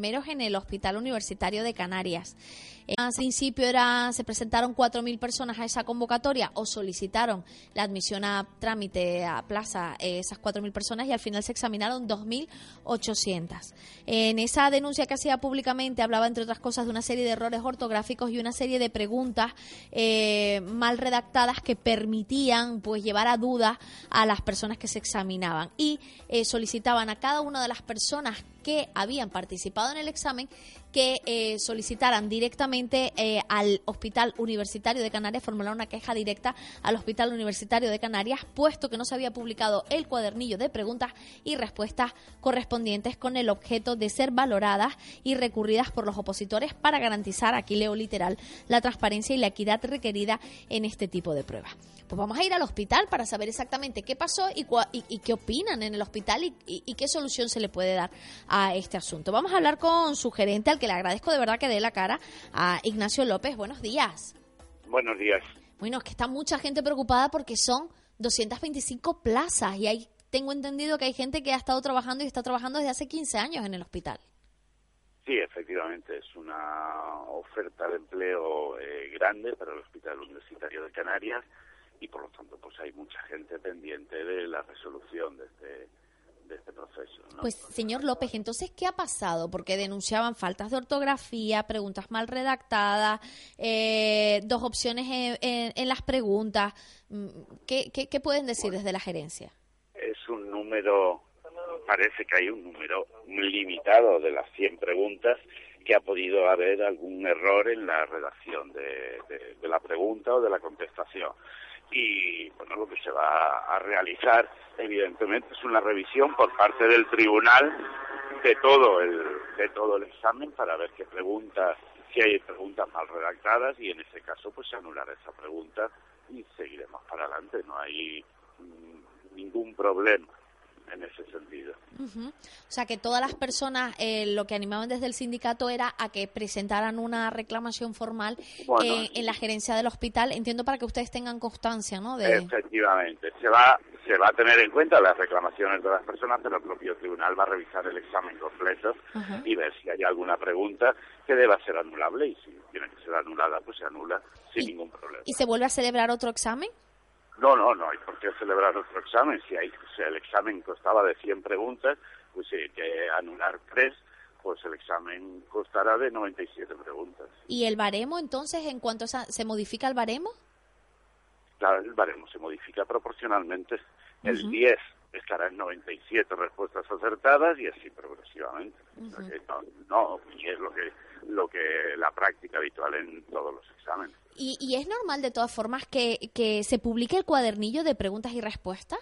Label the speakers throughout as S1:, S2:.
S1: Enfermeros en el Hospital Universitario de Canarias. Al principio era, se presentaron 4.000 personas a esa convocatoria o solicitaron la admisión a trámite a plaza eh, esas 4.000 personas y al final se examinaron 2.800. En esa denuncia que hacía públicamente hablaba, entre otras cosas, de una serie de errores ortográficos y una serie de preguntas eh, mal redactadas que permitían pues llevar a duda a las personas que se examinaban y eh, solicitaban a cada una de las personas que habían participado en el examen que eh, solicitaran directamente eh, al Hospital Universitario de Canarias, formular una queja directa al Hospital Universitario de Canarias, puesto que no se había publicado el cuadernillo de preguntas y respuestas correspondientes con el objeto de ser valoradas y recurridas por los opositores para garantizar, aquí leo literal, la transparencia y la equidad requerida en este tipo de pruebas. Pues vamos a ir al hospital para saber exactamente qué pasó y, y, qué opinan en el hospital y, y, qué solución se le puede dar a este asunto. Vamos a hablar con su gerente, al que le agradezco de verdad que dé la cara, a Ignacio López. Buenos días.
S2: Buenos días.
S1: Bueno, es que está mucha gente preocupada porque son 225 plazas y ahí tengo entendido que hay gente que ha estado trabajando y está trabajando desde hace 15 años en el hospital.
S2: Sí, efectivamente, es una oferta de empleo eh, grande para el Hospital Universitario de Canarias y por lo tanto pues hay mucha gente pendiente de la resolución de este, de este proceso.
S1: Pues señor López, entonces, ¿qué ha pasado? Porque denunciaban faltas de ortografía, preguntas mal redactadas, eh, dos opciones en, las preguntas. Mm, ¿Qué, qué, pueden decir desde la gerencia?
S2: Es un número, parece que hay un número limitado de las 100 preguntas que ha podido haber algún error en la redacción de, de la pregunta o de la contestación y bueno lo que se va a realizar evidentemente es una revisión por parte del tribunal de todo el de todo el examen para ver qué preguntas si hay preguntas mal redactadas y en ese caso pues se anulará esa pregunta y seguiremos para adelante. No hay mm, ningún problema sentido.
S1: O sea que todas las personas eh, lo que animaban desde el sindicato era a que presentaran una reclamación formal eh, en la gerencia del hospital, entiendo para que ustedes tengan constancia, ¿no? De...
S2: Efectivamente, se va se va a tener en cuenta las reclamaciones de las personas, pero el propio tribunal va a revisar el examen completo y ver si hay alguna pregunta que deba ser anulable y si tiene que ser anulada, pues se anula sin ningún problema.
S1: ¿Y se vuelve a celebrar otro examen?
S2: No, no, no hay por qué celebrar otro examen. Si, hay, si el examen costaba de 100 preguntas, pues si hay que anular tres, pues el examen costará de 97 preguntas.
S1: ¿Y el baremo entonces, en cuanto se modifica el baremo?
S2: Claro, el baremo se modifica proporcionalmente. El 10 estará en 97 respuestas acertadas y así progresivamente. no, no, y es lo que lo que la práctica habitual en todos los exámenes.
S1: ¿Y, y es normal de todas formas que, que se publique el cuadernillo de preguntas y respuestas?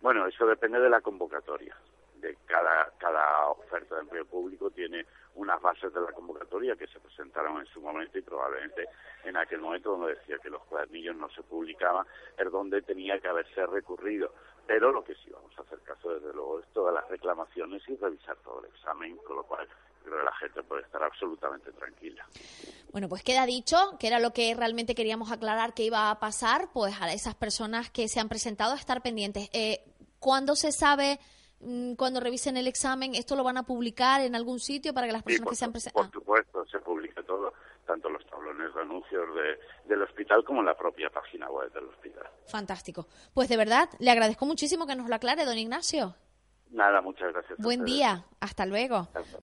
S2: Bueno, eso depende de la convocatoria. De cada, cada oferta de empleo público tiene unas bases de la convocatoria que se presentaron en su momento y probablemente en aquel momento donde decía que los cuadernillos no se publicaban es donde tenía que haberse recurrido. Pero lo que sí vamos a hacer caso, desde luego, es todas las reclamaciones y revisar todo el examen, con lo cual creo que la gente puede estar absolutamente tranquila.
S1: Bueno, pues queda dicho, que era lo que realmente queríamos aclarar que iba a pasar, pues a esas personas que se han presentado a estar pendientes. Eh, ¿Cuándo se sabe, mm, cuando revisen el examen, esto lo van a publicar en algún sitio para que las personas que se han presentado?
S2: Por supuesto, se publica todo, tanto los tablones de anuncios del hospital como en la propia página web del hospital.
S1: Fantástico. Pues de verdad, le agradezco muchísimo que nos lo aclare, don Ignacio.
S2: Nada, muchas gracias.
S1: Buen día, hasta luego.